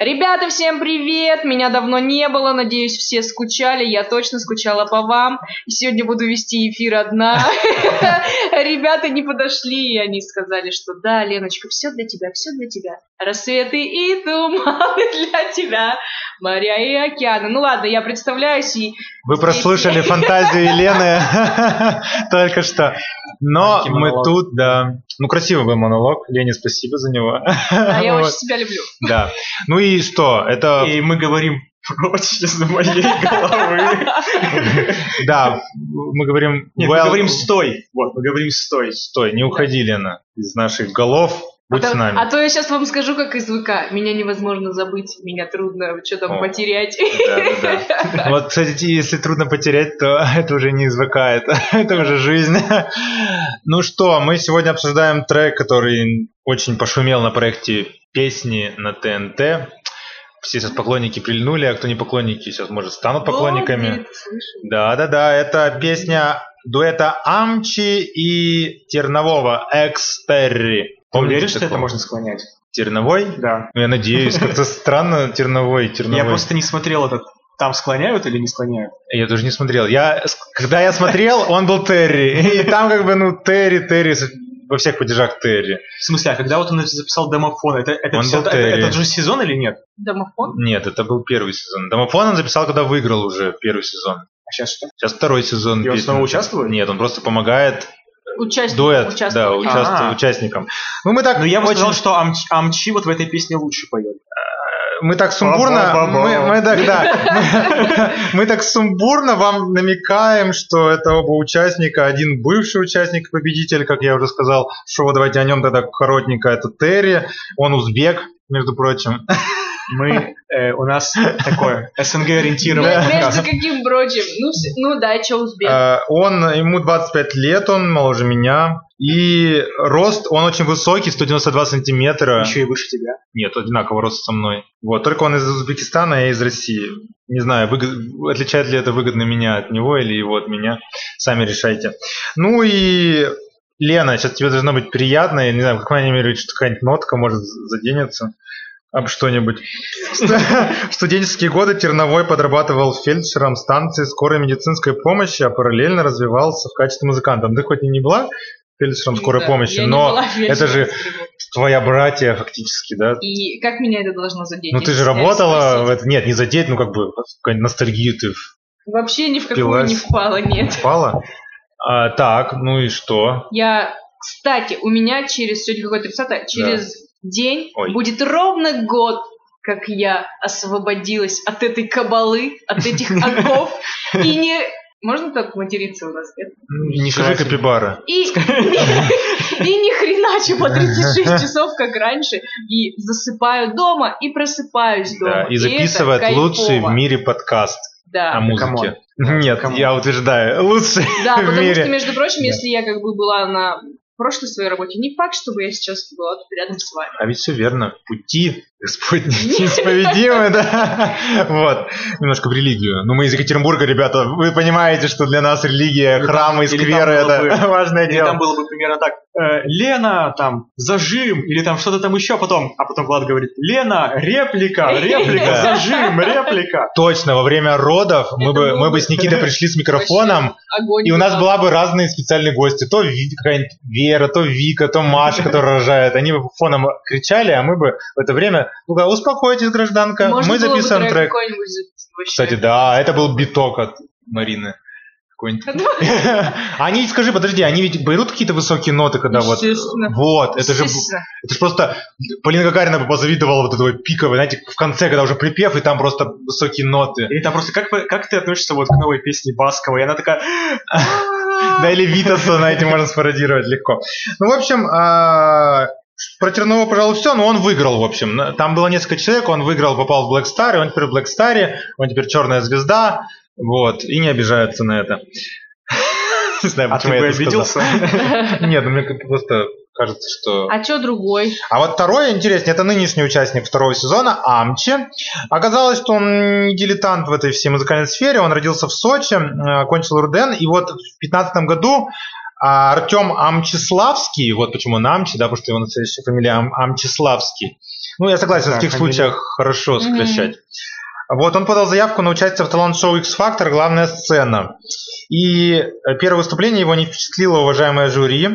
Ребята, всем привет! Меня давно не было, надеюсь, все скучали. Я точно скучала по вам. Сегодня буду вести эфир одна. Ребята не подошли, и они сказали, что да, Леночка, все для тебя, все для тебя. Рассветы и туманы для тебя, моря и океаны. Ну ладно, я представляюсь и... Вы прослушали фантазию Елены только что. Но мы тут, да. Ну, красивый был монолог. Лене, спасибо за него. А я очень себя люблю. Да. Ну и что? Это... И мы говорим прочь из моей головы. Да, мы говорим... Нет, мы говорим стой. Вот, мы говорим стой. Стой, не уходи, Лена, из наших голов. Будь а с нами. А то я сейчас вам скажу, как из ВК. Меня невозможно забыть, меня трудно что там О. потерять. Да, да, да. Вот, кстати, если трудно потерять, то это уже не из ВК, это, это уже жизнь. Ну что, мы сегодня обсуждаем трек, который очень пошумел на проекте песни на ТНТ. Все сейчас поклонники прильнули, а кто не поклонники, сейчас, может, станут поклонниками. Я это слышала. Да, да, да, это песня дуэта Амчи и Тернового Экс Терри. Ты уверен, что это можно склонять? Терновой? Да. Ну, я надеюсь, как-то странно Терновой, Терновой. Я просто не смотрел этот. Там склоняют или не склоняют? Я тоже не смотрел. Я, когда я смотрел, он был Терри. И там как бы, ну, Терри, Терри, во всех падежах Терри. В смысле, а когда вот он записал домофон, это, это, Он был это, Терри. этот же сезон или нет? Домофон? Нет, это был первый сезон. Домофон он записал, когда выиграл уже первый сезон. А сейчас что? Сейчас второй сезон. И он снова участвует? Нет, он просто помогает Участник. дуэт, да, участвовал. участвует А. участникам. Ну, мы так Ну я бы очень- сказал, что Амчи, Амчи вот в этой песне лучше поет. мы так сумбурно, Ба-ба-ба-ба. мы, мы так, да, мы, мы так сумбурно вам намекаем, что это оба участника, один бывший участник, победитель, как я уже сказал, шоу, давайте о нем тогда коротенько, это Терри, он узбек, между прочим. Мы, э, у нас такое СНГ Ме- ориентированное. Между каким прочим? Ну, вс- ну да, что узбек. Э, Он, ему 25 лет, он моложе меня, и рост, он очень высокий, 192 сантиметра. Еще и выше тебя. Нет, одинакового роста со мной. Вот, только он из Узбекистана, а я из России. Не знаю, выгод- отличает ли это выгодно меня от него или его от меня. Сами решайте. Ну и Лена, сейчас тебе должно быть приятно, я не знаю, по крайней мере, что какая-нибудь нотка может заденется об что-нибудь. В студенческие годы Терновой подрабатывал фельдшером станции скорой медицинской помощи, а параллельно развивался в качестве музыканта. Ну, Ты хоть и не была фельдшером скорой Да, помощи, но это же твоя братья фактически, да? И как меня это должно задеть? Ну ты же работала в это. Нет, не задеть, ну как бы какая-нибудь ностальгию ты Вообще ни в какую не впала, нет. впала. А, так, ну и что? Я, кстати, у меня через, сегодня какое 30 через день Ой. будет ровно год, как я освободилась от этой кабалы, от этих оков. И не... Можно так материться у нас, нет? Ну, Не скажи капибара. И, и не хреначу по 36 часов, как раньше, и засыпаю дома, и просыпаюсь дома. Да, и записывает кайфово. лучший в мире подкаст Да. о музыке. Нет, come on. я утверждаю, лучший Да, в потому мире. что, между прочим, Да. если я как бы была на прошлой своей работе, не факт, чтобы я сейчас была тут рядом с вами. А ведь все верно. Пути Господни неисповедимы, да. Вот. Немножко в религию. Ну, мы из Екатеринбурга, ребята. Вы понимаете, что для нас религия, храмы скверы это важное дело. там было бы примерно так. Э, Лена, там, зажим, или там что-то там еще, потом, а потом Влад говорит, Лена, реплика, реплика, зажим, реплика. Точно, во время родов мы бы, мы бы с Никитой пришли с микрофоном, и у нас был. была бы разные специальные гости. То какая-нибудь Вера, то Вика, то Маша, которая рожает. Они бы фоном кричали, а мы бы в это время, ну успокойтесь, гражданка, мы записываем трек. Кстати, да, это был биток от Марины. Какой-нибудь. Они, скажи, подожди, они ведь берут какие-то высокие ноты, когда вот... Вот, это же, это же просто... Полина Гагарина бы позавидовала вот этого пиковой, знаете, в конце, когда уже припев, и там просто высокие ноты. Или там просто, как, как ты относишься вот к новой песне Баскова? И она такая, Да, или Витаса на эти можно спародировать легко. Ну, в общем, а, про Тернова, пожалуй, все, но он выиграл, в общем. Там было несколько человек, он выиграл, попал в Black Star, и он теперь в Black Star, он теперь черная звезда, вот, и не обижаются на это. Не знаю, а ты почему я бы это сказал. обиделся? Нет, ну мне просто кажется, что... А чё другой? А вот второй интереснее, это нынешний участник второго сезона, Амчи. Оказалось, что он не дилетант в этой всей музыкальной сфере, он родился в Сочи, э, окончил РУДН, и вот в 2015 году а, Артем Амчиславский, вот почему он Амчи, да, потому что его настоящая фамилия Ам- Амчиславский, Ну, я согласен, Да, в таких фамилия. случаях хорошо сокращать. Вот, он подал заявку на участие в талант-шоу X-Factor «Главная сцена». И э, первое выступление его не впечатлило уважаемое жюри.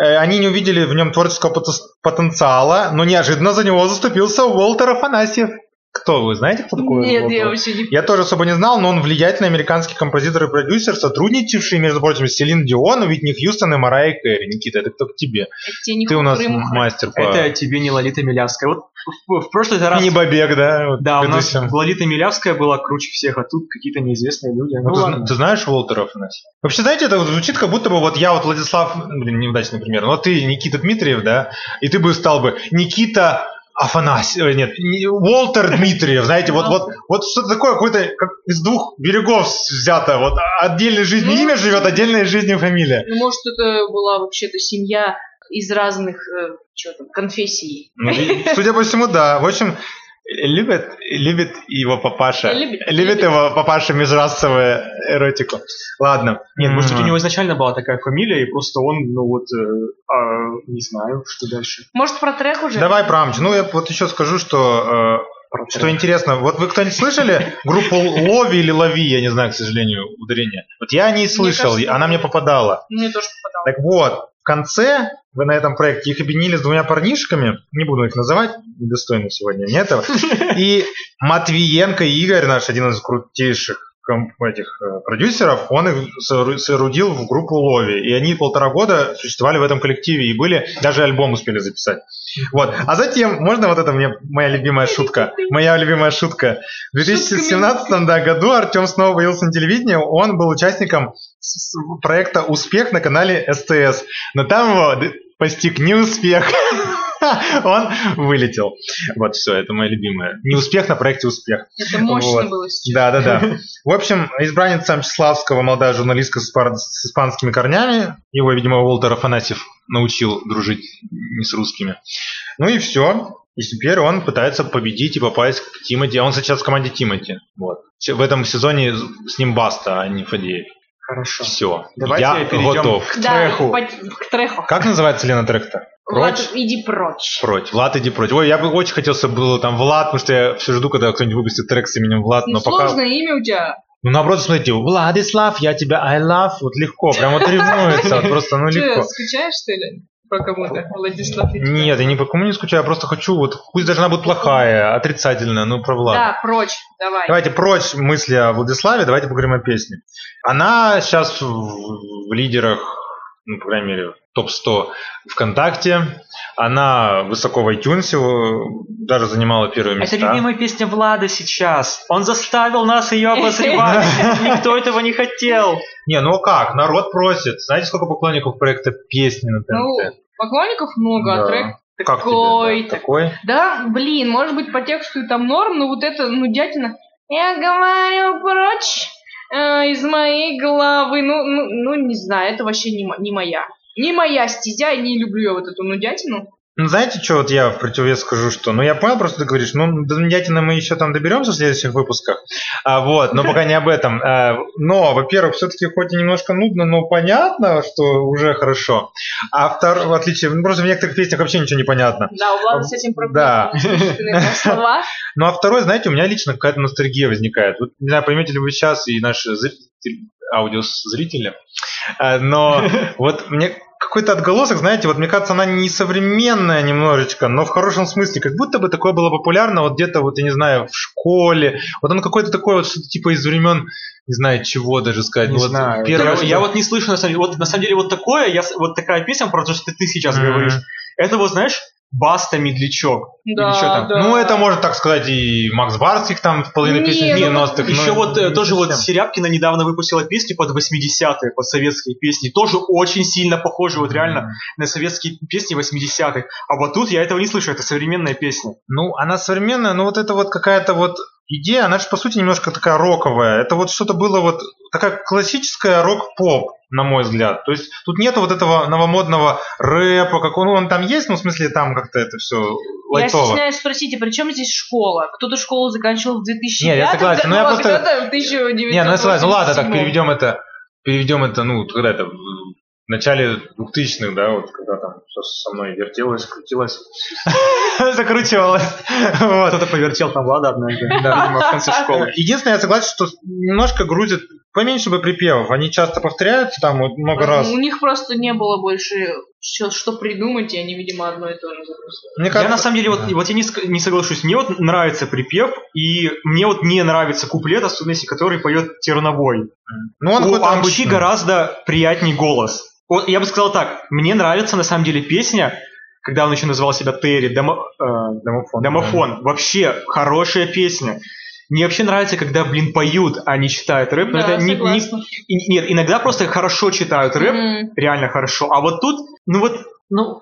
Э, Они не увидели в нем творческого потен- потенциала, но неожиданно за него заступился Уолтер Афанасьев. Кто вы знаете, кто такой Нет, Уолтер? я вообще не... Я тоже особо не знал, но он влиятельный американский композитор и продюсер, сотрудничавший, между прочим, с Селин Дион, Уитни Хьюстон и Марайей Кэрри. Никита, это кто к тебе? Это тебе не Ты у нас хухры-мухры. мастер по... Это тебе не Лолита Милявская. Вот в, в прошлый раз... Не Бабек, да? вот Да, у нас. Лолита Милявская была круче всех, а тут какие-то неизвестные люди. Ну, Ну, ты, ладно. ты знаешь Уолтера Афанасьева? Вообще, знаете, это вот звучит как будто бы вот я вот Владислав, блин, неудачный пример, но ты Никита Дмитриев, да, и ты бы стал бы Никита Афанасьев, ой, нет, не- Уолтер Дмитриев, знаете, вот, вот, вот что-то такое, какое-то, как из двух берегов взято, вот отдельной жизнью Ну, имя живет, отдельной жизнью фамилия. Ну, может, это была вообще-то семья из разных, э, что там, конфессий. Ну, судя по всему, да. В общем, любит, любит его папаша. Любит, любит любит. его папаша межрасовую эротику. Ладно. Нет, может быть, М. у него изначально была такая фамилия, и просто он, ну вот, э, а, не знаю, что дальше. Может, про трек уже? Давай про Амч. Ну, я вот еще скажу, что, э, что интересно. Вот вы кто-нибудь слышали группу Лови или Лови? Я не знаю, к сожалению, ударение. Вот я о ней слышал, кажется, она мне попадала. Мне тоже попадало. Так вот, конце вы на этом проекте их объединили с двумя парнишками, не буду их называть, недостойно сегодня не этого, и Матвиенко Игорь, наш один из крутейших этих э, продюсеров, он их соорудил в группу Лови, и они полтора года существовали в этом коллективе и были, даже альбом успели записать. Вот. А затем, можно вот это мне, моя любимая шутка, моя любимая шутка. В 2017 да, году Артем снова появился на телевидении, он был участником проекта «Успех» на канале СТС, но там его постиг неуспех. Он вылетел. Вот все, это моя любимая. Неуспех на проекте «Успех». Это мощно Вот. было сейчас. Да, да, да. В общем, избранница Мчиславского, молодая журналистка с, испанскими корнями. Его, видимо, Уолтер Афанасьев научил дружить не с русскими. Ну и все. И теперь он пытается победить и попасть к Тимати. А он сейчас в команде Тимати. Вот. В этом сезоне с ним Баста, а не Фадеев. Хорошо. Все. Давайте Я перейдем готов. к Да, треху. по- к треху. Как называется Лена трек-то? Влад, Прочь? иди прочь. Прочь. Влад, иди прочь. Ой, я бы очень хотел, чтобы было там Влад, потому что я все жду, когда кто-нибудь выпустит трек с именем Влад, Ну, но пока... сложное имя у тебя. Ну, наоборот, смотрите, Владислав, я тебя I love, вот легко, прям вот ревнуется, вот просто, ну, легко. скучаешь, что ли? По кому-то? Владислав иди Нет, я ни по кому не скучаю, я просто хочу, вот, пусть даже она будет плохая, отрицательная, ну, про Влада. Да, прочь, давай. Давайте прочь мысли о Владиславе, давайте поговорим о песне. Она сейчас в, в лидерах, ну, по крайней мере, топ-100 ВКонтакте. Она высоко в iTunes, даже занимала первое место. Это любимая песня Влада сейчас. Он заставил нас ее обозревать. Никто этого не хотел. Не, ну а как? Народ просит. Знаете, сколько поклонников проекта песни на Ну, ТНТ? поклонников много, Да. а трек такой. да? Такой? Да, блин, может быть, по тексту и там норм, но вот это, ну, дятина. Я говорю прочь э, из моей головы. Ну, ну, ну, не знаю, это вообще не, не моя. Не моя стезя, я не люблю я вот эту нудятину. Ну, знаете, что вот я в противовес скажу, что... Ну, я понял, просто ты говоришь, ну, до Нудятина мы еще там доберемся в следующих выпусках. А, вот, но пока не об этом. А, но, во-первых, все-таки хоть и немножко нудно, но понятно, что уже хорошо. А второе, в отличие... Ну, просто в некоторых песнях вообще ничего не понятно. Да, у Влада с этим Да. проблемы. слова. Ну, а второе, знаете, у меня лично какая-то ностальгия возникает. Вот, не знаю, поймете ли вы сейчас и наши зрители, аудиозрители, а, но вот мне какой-то отголосок, знаете, вот мне кажется, она не современная немножечко, но в хорошем смысле, как будто бы такое было популярно вот где-то, вот, я не знаю, в школе. Вот он какой-то такой вот что-то типа из времен, не знаю, чего даже сказать. Не Ну, вот знаю. первое, я, что- я вот не слышу, на самом деле. Вот на самом деле вот такое, я, вот такая песня, про то, что ты сейчас Мгм. говоришь, это вот, знаешь, Баста Медлячок. Да, Или что там? да. Ну, это можно так сказать и Макс Барских там в половине Не, песен ну, 90-х. Еще вот э, не тоже вот совсем. Серябкина недавно выпустила песню под 80-е, под советские песни. Тоже очень сильно похожи вот реально на советские песни 80-х. А вот тут я этого не слышу, это современная песня. Ну, она современная, но вот это вот какая-то вот идея, она же по сути немножко такая роковая. Это вот что-то было вот такая классическая рок-поп, на мой взгляд. То есть тут нету вот этого новомодного рэпа, как он, он там есть, ну в смысле там как-то это все Я лайтово. стесняюсь спросить, а при чем здесь школа? Кто-то школу заканчивал в 2005 Не, я согласен, но я году, а просто- в 1987. Не, ну я согласен, ну ладно, так переведем это, переведем это, ну, когда это, в начале 2000-х, да, вот когда там все со мной вертелось, крутилось. Закрутилось. Вот. Кто-то повертел там Влада однажды. Да, в конце школы. Единственное, я согласен, что немножко грузит поменьше бы припевов. Они часто повторяются там вот много раз. У них просто не было больше что, что придумать, и они, видимо, одно и то же запустили. Мне Я кажется, на самом деле вот, вот я не, не соглашусь. Мне вот нравится припев, и мне вот не нравится куплет, особенности, который поет Терновой. ну он У Амчи гораздо приятней голос. Вот я бы сказал так, мне нравится на самом деле песня, когда он еще называл себя Терри, домо- э, Домофон. Домофон. Вообще хорошая песня. Мне вообще нравится, когда, блин, поют, а не читают рэп. Но Да, это не- не- нет, иногда просто хорошо читают рэп, М. реально хорошо. А вот тут, ну вот, ну,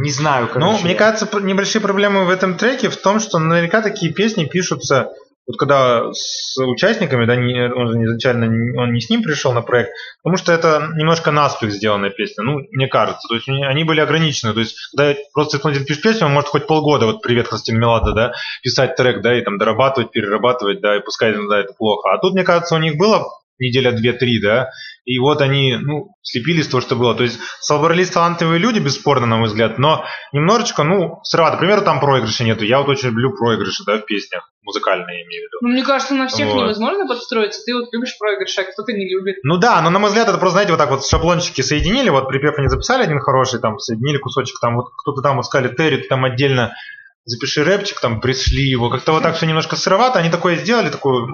не знаю, Ну, короче. мне кажется, небольшие проблемы в этом треке в том, что наверняка такие песни пишутся, вот когда с участниками, да, не- он же изначально он не с ним пришел на проект, потому что это немножко наспех сделанная песня, ну, мне кажется. То есть они- были ограничены. То есть, когда просто исполнитель пишет песню, он может хоть полгода, вот «Привет, Христина Мелада», да, писать трек, да, и там дорабатывать, перерабатывать, да, и пускай иногда это плохо. А тут, мне кажется, у них было неделя две-три, да, и вот они, ну, слепились того, что было. То есть собрались талантливые люди, бесспорно, на мой взгляд, но немножечко, ну, срывато. К примеру, там проигрыша нету. Я вот очень люблю проигрыши, да, в песнях. Музыкальные, я имею в виду. Ну, мне кажется, на всех Вот. невозможно подстроиться. Ты вот любишь проигрыш, а кто-то не любит. Ну да, но на мой взгляд, это просто, знаете, вот так вот шаблончики соединили, вот припев они записали один хороший, там, соединили кусочек, там, вот кто-то там вот сказали, Терри, ты там отдельно запиши рэпчик, там, пришли его, как-то вот так все немножко сыровато, они такое сделали, такую,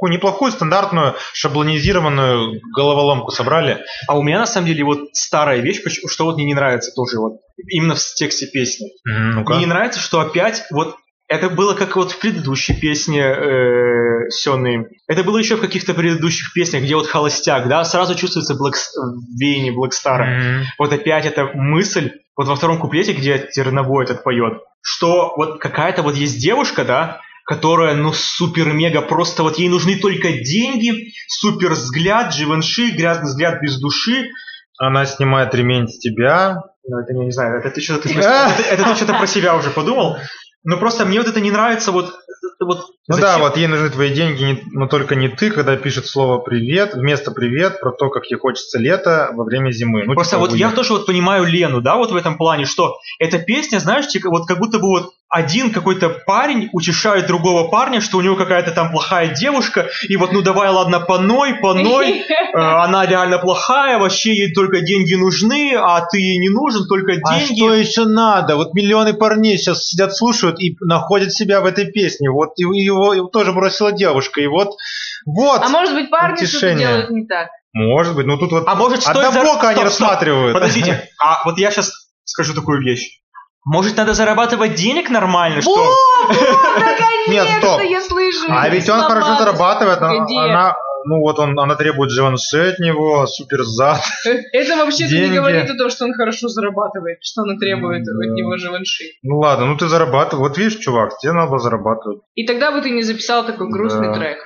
такую неплохую, стандартную, шаблонизированную головоломку собрали. А у меня на самом деле вот старая вещь, что вот мне не нравится тоже вот именно в тексте песни. Мгм, ну-ка. Мне не нравится, что опять вот это было как вот в предыдущей песне э, Сёны. Это было еще в каких-то предыдущих песнях, где вот холостяк, да, сразу чувствуется Блэк, веяние Блэкстара. Мгм. Вот опять эта мысль, вот во втором куплете, где Терновой этот поет, что вот какая-то вот есть девушка, да, которая, ну, супер-мега, просто вот ей нужны только деньги, супер взгляд, Живенши, грязный взгляд без души. Она снимает ремень с тебя. Ну, это я не знаю, это ты что-то, ты, это, это ты что-то про себя уже подумал. Но просто мне вот это не нравится, вот, вот Ну зачем- да, вот ей нужны твои деньги, но только не ты, когда пишет слово «привет», вместо «привет» про то, как ей хочется лето во время зимы. Ну, Просто типа, вот я уйдет. тоже вот понимаю Лену, да, вот в этом плане, что эта песня, знаешь, типа, вот как будто бы вот один какой-то парень утешает другого парня, что у него какая-то там плохая девушка, и вот ну давай, ладно, поной, поной, э, она реально плохая, вообще ей только деньги нужны, а ты ей не нужен, только А деньги. что еще надо? Вот миллионы парней сейчас сидят, слушают и находят себя в этой песне. Вот и- его, его тоже бросила девушка. И вот, вот, А может быть, парни что-то делают не так. может быть, ну тут вот А может, стоит зар- однобоко они Стоп, стоп. рассматривают. Подождите, а вот я сейчас скажу такую вещь. Может, надо зарабатывать денег нормально, что... Вот, вот, Нет, наконец-то стоп. я слышу. А ведь он хорошо зарабатывает, Погоди. она- ну вот он, она требует Живанши от него, супер зад. Это вообще-то не говорит о том, что он хорошо зарабатывает, что она требует Да. от него живанши. Ну ладно, ну ты зарабатываешь. Вот видишь, чувак, тебе надо было зарабатывать. И тогда бы ты не записал такой грустный Да. трек.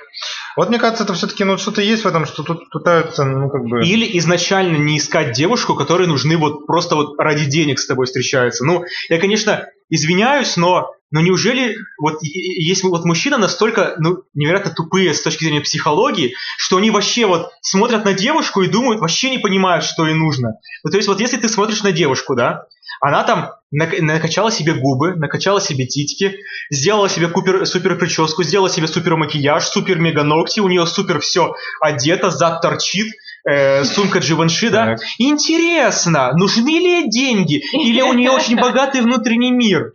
Вот мне кажется, это все-таки ну что-то есть в этом, что тут пытаются, ну как бы. Или изначально не искать девушку, которой нужны вот просто вот ради денег с тобой встречаются. Ну, я, конечно, извиняюсь, но, но неужели вот есть вот мужчины настолько ну, невероятно тупые с точки зрения психологии, что они вообще вот смотрят на девушку и думают, вообще не понимают, что ей нужно. Ну, то есть вот если ты смотришь на девушку, да, она там нак- накачала себе губы, накачала себе титьки, сделала себе купер, супер прическу, сделала себе супер макияж, супер мега ногти, у нее супер все одето, зад торчит, э, сумка Givenchy, да? Так. Интересно, нужны ли ей деньги? Или у нее очень богатый внутренний мир?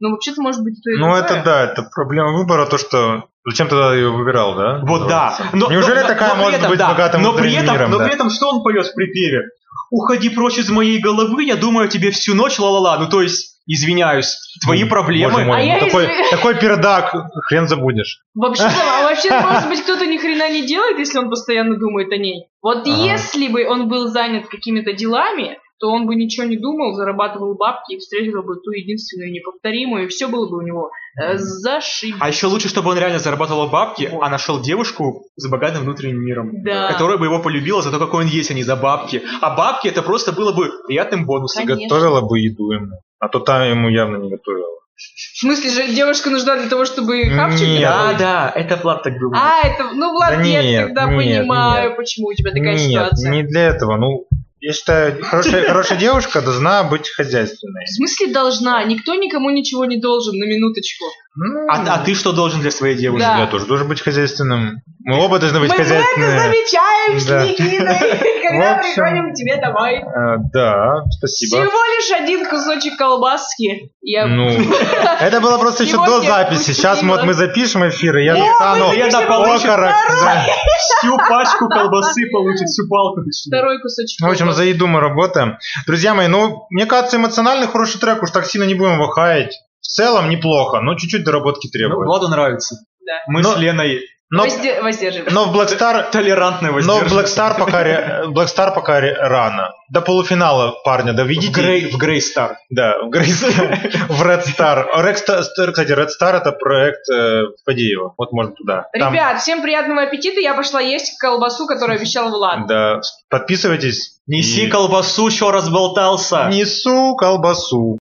Ну, вообще-то, может быть, то и Ну это да, это проблема выбора, то что зачем тогда ее выбирал, да? Вот да. Но- Неужели но- такая но может этом, быть да, богатым но при внутренним этом, миром? но да? при этом что он поет в припеве? Уходи прочь из моей головы, я думаю о тебе всю ночь, ла-ла-ла. Ну то есть, извиняюсь, твои Боже проблемы. мой, А ну я такой, извин- такой пердак, хрен забудешь. Вообще-то, а вообще, может быть, кто-то ни хрена не делает, если он постоянно думает о ней. Вот Ага. если бы он был занят какими-то делами, то он бы ничего не думал, зарабатывал бабки и встретил бы ту единственную неповторимую, и все было бы у него э, зашибись. А еще лучше, чтобы он реально зарабатывал бабки, а нашел девушку с богатым внутренним миром. Да. Которая бы его полюбила за то, какой он есть, а не за бабки. А бабки это просто было бы приятным бонусом. Конечно. Готовила бы еду ему. А то та ему явно не готовила. В смысле же девушка нужна для того, чтобы хавчик Нет. Да, готовить? да, это Влад так думал. А, это, ну, Влад, Да я нет, тогда нет, понимаю, нет. почему у тебя такая Нет, ситуация. не для этого. Ну, Я считаю, хорошая, хорошая девушка должна быть хозяйственной. В смысле должна? Никто никому ничего не должен, на минуточку. Ну, А, а ты что должен для своей девушки? Да. Я тоже должен быть хозяйственным. Мы оба должны быть Мы это хозяйственными. замечаем с Да. Никитой, когда общем, приходим к тебе домой. А, да, спасибо. Всего лишь один кусочек колбаски. Я... Ну, это было просто еще до записи. Сейчас мы, вот мы запишем эфир, и я достану окорок. Всю пачку колбасы, получит всю палку. Второй кусочек В общем, за еду мы работаем. Друзья мои, ну, мне кажется, эмоциональный хороший трек, уж так сильно не будем его хаять. В целом неплохо, но чуть-чуть доработки Ну, требует. Владу нравится. Да. Мы Но- с Леной Но, Возде- Воздерживай. но в Black Star толерантно Но в воздерживаемся. Black Star пока, ре- Black Star пока ре- рано. До полуфинала парня В доведите. Грей, в Грей Стар. Да, в Grey Star, в Red Star. Red Star, кстати, Red Star это проект э, Фадеева. Вот можно туда. Там, Ребят, всем приятного аппетита. Я пошла есть колбасу, которую обещал Влад. да, подписывайтесь. Неси И- колбасу, еще разболтался. Несу колбасу.